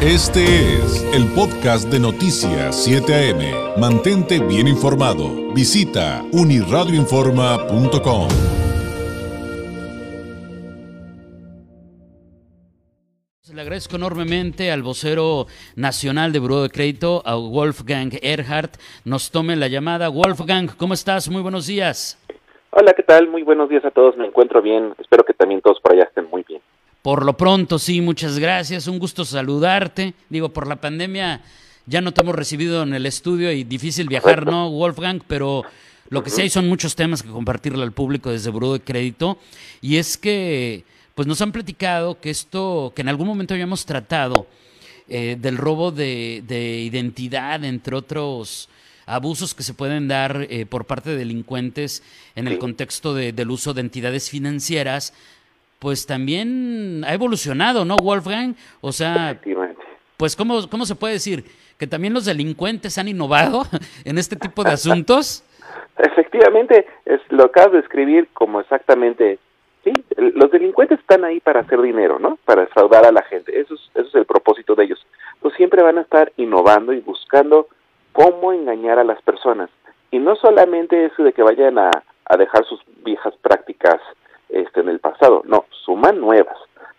Este es el podcast de Noticias 7 AM. Mantente bien informado. Visita uniradioinforma.com. Le agradezco enormemente al vocero nacional de Buró de Crédito, a Wolfgang Erhardt. Nos tome la llamada. Wolfgang, ¿cómo estás? Muy buenos días. Hola, ¿qué tal? Muy buenos días a todos. Me encuentro bien. Espero que también todos por allá estén muy bien. Por lo pronto, sí, muchas gracias. Un gusto saludarte. Digo, por la pandemia ya no te hemos recibido en el estudio y difícil viajar, ¿no, Wolfgang? Pero lo que sí hay son muchos temas que compartirle al público desde Buró de Crédito. Y es que, pues nos han platicado que esto, que en algún momento habíamos tratado, eh, del robo de, identidad, entre otros abusos que se pueden dar eh, por parte de delincuentes en el contexto del uso de entidades financieras, pues también ha evolucionado, ¿no, Wolfgang? O sea, pues ¿cómo, ¿cómo se puede decir? ¿Que también los delincuentes han innovado en este tipo de asuntos? Efectivamente, es, lo acabas de escribir como exactamente, sí, los delincuentes están ahí para hacer dinero, ¿no? Para defraudar a la gente, eso es, eso es el propósito de ellos. Pues siempre van a estar innovando y buscando cómo engañar a las personas. Y no solamente eso de que vayan a, a dejar sus viejas prácticas este, en el pasado, no, nuevas.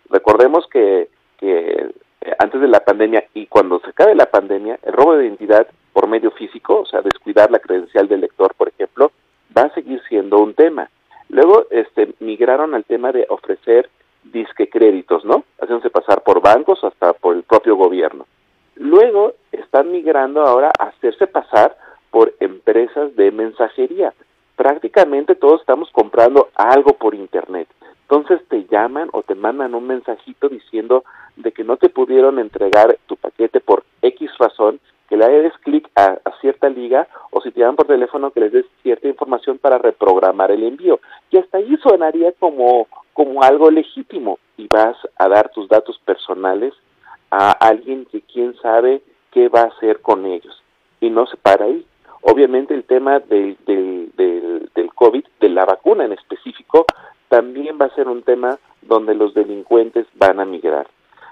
Recordemos que, que eh, antes de la pandemia y cuando se acabe la pandemia, el robo de identidad por medio físico, o sea, descuidar la credencial del lector, por ejemplo, va a seguir siendo un tema. Luego, este, migraron al tema de ofrecer disque créditos, ¿no? Haciéndose pasar por bancos hasta por el propio gobierno. Luego, están migrando ahora a hacerse pasar por empresas de mensajería prácticamente todos estamos comprando algo por internet. Entonces te llaman o te mandan un mensajito diciendo de que no te pudieron entregar tu paquete por X razón, que le des clic a, cierta liga o si te llaman por teléfono que les des cierta información para reprogramar el envío. Y hasta ahí sonaría como, como algo legítimo y vas a dar tus datos personales a alguien que quién sabe qué va a hacer con ellos. Y no se para ahí. Obviamente el tema del, del, del, COVID, de la vacuna en específico, también va a ser un tema donde los delincuentes van a migrar.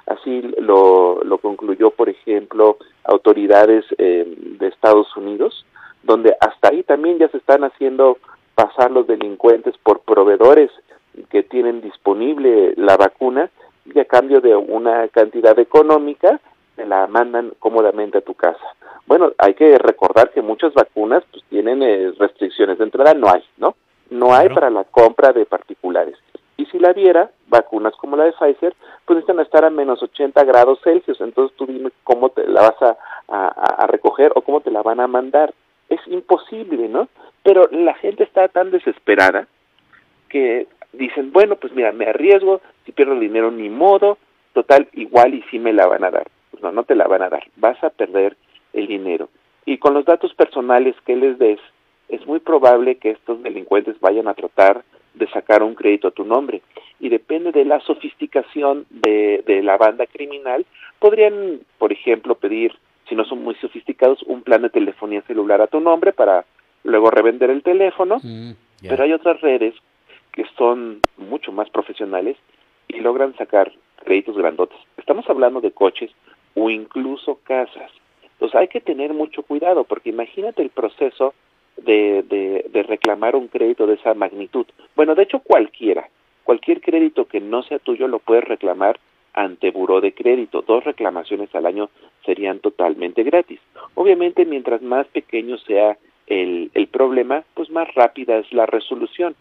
Así lo, lo concluyó, por ejemplo, autoridades eh, de Estados Unidos, donde hasta ahí también ya se están haciendo pasar los delincuentes por proveedores que tienen disponible la vacuna y a cambio de una cantidad económica te la mandan cómodamente a tu casa. Bueno, hay que recordar que muchas vacunas pues tienen eh, restricciones de entrada, no hay, ¿no? No hay para la compra de particulares. Y si la viera, vacunas como la de Pfizer, pues necesitan estar a menos 80 grados Celsius. Entonces tú dime cómo te la vas a, recoger o cómo te la van a mandar. Es imposible, ¿no? Pero la gente está tan desesperada que dicen, bueno, pues mira, me arriesgo, si pierdo el dinero ni modo, total, igual y sí me la van a dar. Pues no, no te la van a dar. Vas a perder el dinero. Y con los datos personales que les des, es muy probable que estos delincuentes vayan a tratar de sacar un crédito a tu nombre. Y depende de la sofisticación de, de la banda criminal, podrían, por ejemplo, pedir, si no son muy sofisticados, un plan de telefonía celular a tu nombre para luego revender el teléfono. Mm, Pero hay otras redes que son mucho más profesionales y logran sacar créditos grandotes. Estamos hablando de coches o incluso casas. Entonces hay que tener mucho cuidado porque imagínate el proceso de, de, reclamar un crédito de esa magnitud. Bueno, de hecho cualquiera, cualquier crédito que no sea tuyo lo puedes reclamar ante buró de crédito. Dos reclamaciones al año serían totalmente gratis. Obviamente, mientras más pequeño sea el, el problema, pues más rápida es la resolución.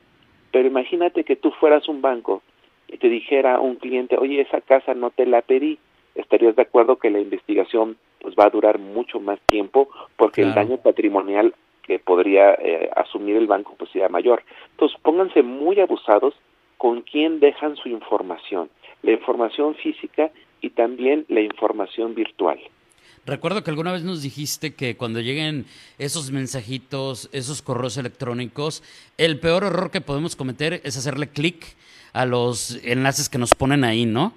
Pero imagínate que tú fueras un banco y te dijera un cliente, oye, esa casa no te la pedí, estarías de acuerdo que la investigación pues va a durar mucho más tiempo porque el daño patrimonial que podría eh, asumir el banco pues sea mayor. Entonces pónganse muy abusados con quién dejan su información, la información física y también la información virtual. Recuerdo que alguna vez nos dijiste que cuando lleguen esos mensajitos, esos correos electrónicos, el peor error que podemos cometer es hacerle clic a los enlaces que nos ponen ahí, ¿no?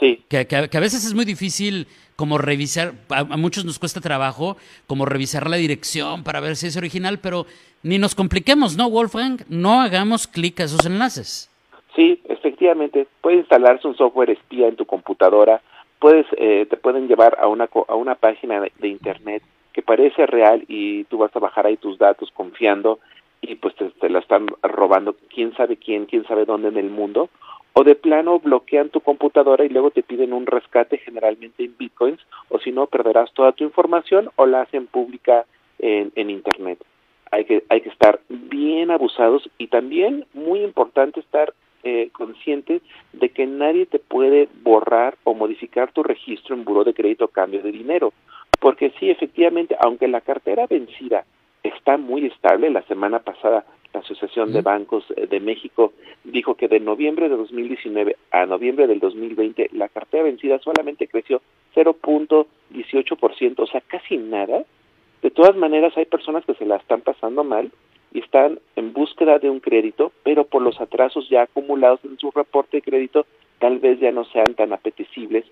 Sí. Que, que, a veces es muy difícil como revisar, a, muchos nos cuesta trabajo como revisar la dirección para ver si es original, pero ni nos compliquemos, ¿no, Wolfgang? No hagamos clic a esos enlaces. Sí, efectivamente, puede instalarse un software espía en tu computadora, puedes, eh, te pueden llevar a una, a una página de, internet que parece real y tú vas a bajar ahí tus datos confiando y pues te, te la están robando quién sabe quién, quién sabe dónde en el mundo, o de plano bloquean tu computadora y luego te piden un rescate generalmente en bitcoins, o si no perderás toda tu información o la hacen pública en, en internet. Hay que, hay que estar bien abusados y también muy importante estar eh, consciente de que nadie te puede borrar o modificar tu registro en buró de crédito a cambio de dinero. Porque sí, efectivamente, aunque la cartera vencida está muy estable, la semana pasada la Asociación de Bancos eh, de México dijo que de noviembre de 2019 a noviembre del 2020 la cartera vencida solamente creció 0.18%, o sea, casi nada. De todas maneras, hay personas que se la están pasando mal y están en búsqueda de un crédito, pero por los atrasos ya acumulados en su reporte de crédito, tal vez ya no sean tan apetecibles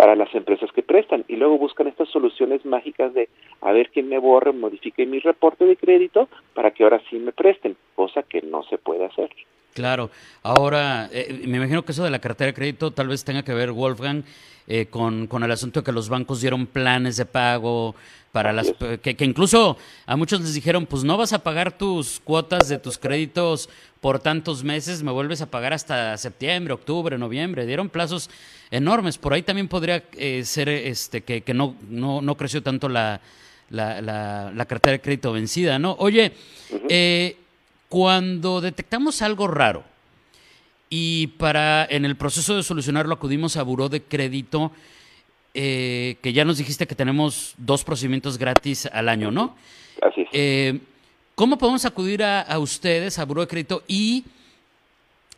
para las empresas que prestan. Y luego buscan estas soluciones mágicas de a ver quién me borre, modifique mi reporte de crédito para que ahora sí me presten, cosa que no se puede hacer. Claro, ahora eh, me imagino que eso de la cartera de crédito tal vez tenga que ver, Wolfgang, eh, con, con, el asunto de que los bancos dieron planes de pago para las que, que, incluso a muchos les dijeron pues no vas a pagar tus cuotas de tus créditos por tantos meses me vuelves a pagar hasta septiembre octubre noviembre dieron plazos enormes. Por ahí también podría eh, ser este que, que no, no no creció tanto la la, la, cartera de crédito vencida no oye eh, cuando detectamos algo raro y para en el proceso de solucionarlo acudimos a buró de crédito eh, que ya nos dijiste que tenemos dos procedimientos gratis al año, ¿no? Así es. Eh, ¿Cómo podemos acudir a, ustedes, a Buró de Crédito, y,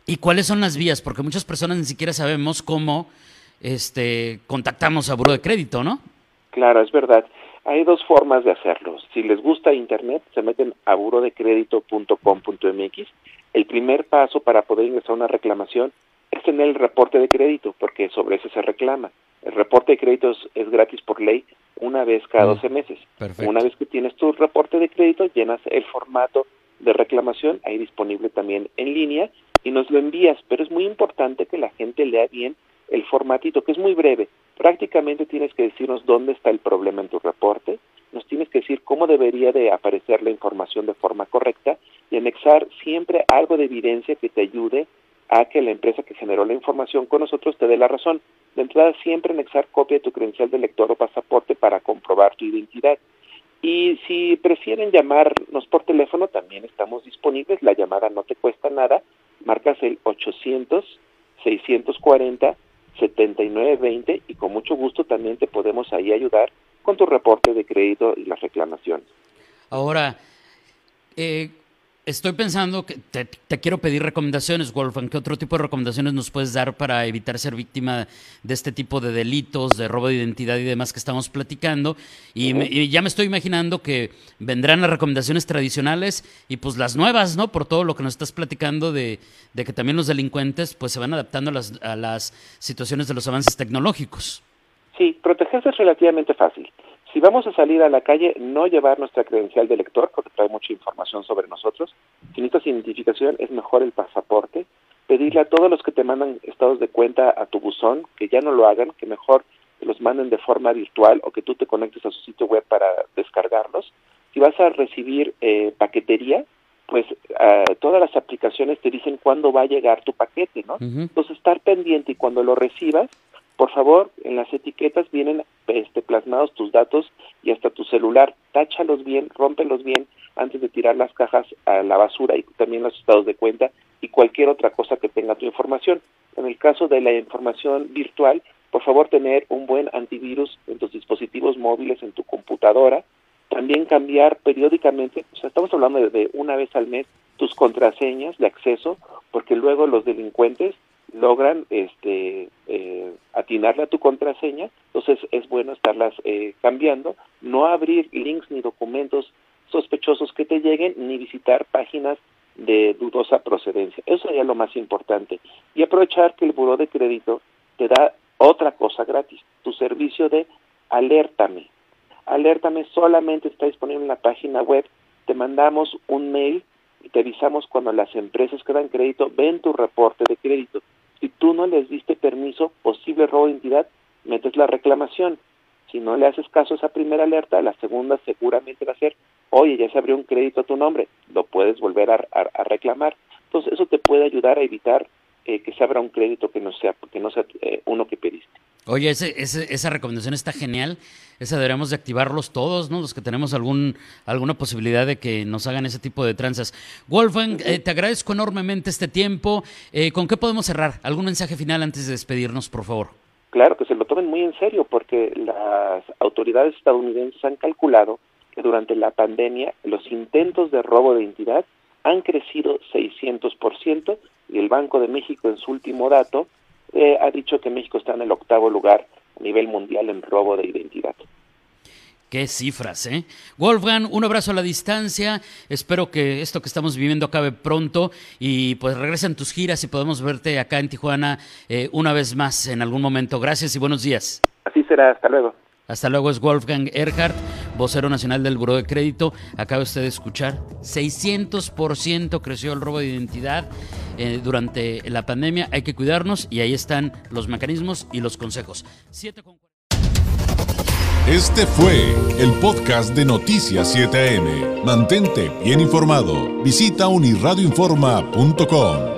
y cuáles son las vías? Porque muchas personas ni siquiera sabemos cómo este, contactamos a Buró de Crédito, ¿no? Claro, es verdad. Hay dos formas de hacerlo. Si les gusta Internet, se meten a burodecredito.com.mx. El primer paso para poder ingresar a una reclamación es tener el reporte de crédito, porque sobre ese se reclama. El reporte de crédito es, gratis por ley una vez cada 12 mm, meses. Una vez que tienes tu reporte de crédito, llenas el formato de reclamación, ahí disponible también en línea, y nos lo envías. Pero es muy importante que la gente lea bien el formatito, que es muy breve. Prácticamente tienes que decirnos dónde está el problema en tu reporte, nos tienes que decir cómo debería de aparecer la información de forma correcta y anexar siempre algo de evidencia que te ayude a que la empresa que generó la información con nosotros te dé la razón. De entrada, siempre anexar copia de tu credencial de lector o pasaporte para comprobar tu identidad. Y si prefieren llamarnos por teléfono, también estamos disponibles. La llamada no te cuesta nada. Marcas el 800-640-7920 y con mucho gusto también te podemos ahí ayudar con tu reporte de crédito y las reclamaciones. Ahora, eh, Estoy pensando que te, quiero pedir recomendaciones, Wolfgang. ¿Qué otro tipo de recomendaciones nos puedes dar para evitar ser víctima de este tipo de delitos, de robo de identidad y demás que estamos platicando? Y, ya me estoy imaginando que vendrán las recomendaciones tradicionales y pues las nuevas, ¿no? Por todo lo que nos estás platicando de, que también los delincuentes pues se van adaptando a las, a las situaciones de los avances tecnológicos. Sí, protegerse es relativamente fácil. Si vamos a salir a la calle, no llevar nuestra credencial de lector, porque trae mucha información sobre nosotros. Si necesitas identificación, es mejor el pasaporte. Pedirle a todos los que te mandan estados de cuenta a tu buzón que ya no lo hagan, que mejor los manden de forma virtual o que tú te conectes a su sitio web para descargarlos. Si vas a recibir eh, paquetería, pues uh, todas las aplicaciones te dicen cuándo va a llegar tu paquete, ¿no? Entonces estar pendiente y cuando lo recibas, por favor, en las etiquetas vienen este, plasmados tus datos y hasta tu celular. Táchalos bien, rómpelos bien antes de tirar las cajas a la basura y también los estados de cuenta y cualquier otra cosa que tenga tu información. En el caso de la información virtual, por favor tener un buen antivirus en tus dispositivos móviles, en tu computadora. También cambiar periódicamente, o sea, estamos hablando de una vez al mes, tus contraseñas de acceso, porque luego los delincuentes logran este eh, atinarle a tu contraseña, entonces es bueno estarlas eh, cambiando, no abrir links ni documentos sospechosos que te lleguen, ni visitar páginas de dudosa procedencia. Eso sería lo más importante. Y aprovechar que el buró de crédito te da otra cosa gratis, tu servicio de alértame. Alértame solamente está disponible en la página web, te mandamos un mail y te avisamos cuando las empresas que dan crédito ven tu reporte de crédito si tú no les diste permiso, posible robo de identidad, metes la reclamación. Si no le haces caso a esa primera alerta, la segunda seguramente va a ser, oye, ya se abrió un crédito a tu nombre, lo puedes volver a, reclamar. Entonces, eso te puede ayudar a evitar eh, que se abra un crédito que no sea, que no sea eh, uno que pediste. Oye, ese, esa recomendación está genial. Esa deberíamos de activarlos todos, ¿no? Los que tenemos algún, alguna posibilidad de que nos hagan ese tipo de tranzas. Wolfgang, eh, te agradezco enormemente este tiempo. Eh, ¿Con qué podemos cerrar? ¿Algún mensaje final antes de despedirnos, por favor? Claro, que se lo tomen muy en serio porque las autoridades estadounidenses han calculado que durante la pandemia los intentos de robo de identidad han crecido 600% y el Banco de México en su último dato eh, ha dicho que México está en el octavo lugar a nivel mundial en robo de identidad. Qué cifras, ¿eh? Wolfgang, un abrazo a la distancia. Espero que esto que estamos viviendo acabe pronto y pues regresen tus giras y podemos verte acá en Tijuana eh, una vez más en algún momento. Gracias y buenos días. Así será, hasta luego. Hasta luego es Wolfgang Erhardt, vocero nacional del Buró de Crédito. Acaba usted de escuchar, 600% creció el robo de identidad eh, durante la pandemia. Hay que cuidarnos y ahí están los mecanismos y los consejos. Este fue el podcast de Noticias 7am. Mantente bien informado. Visita unirradioinforma.com.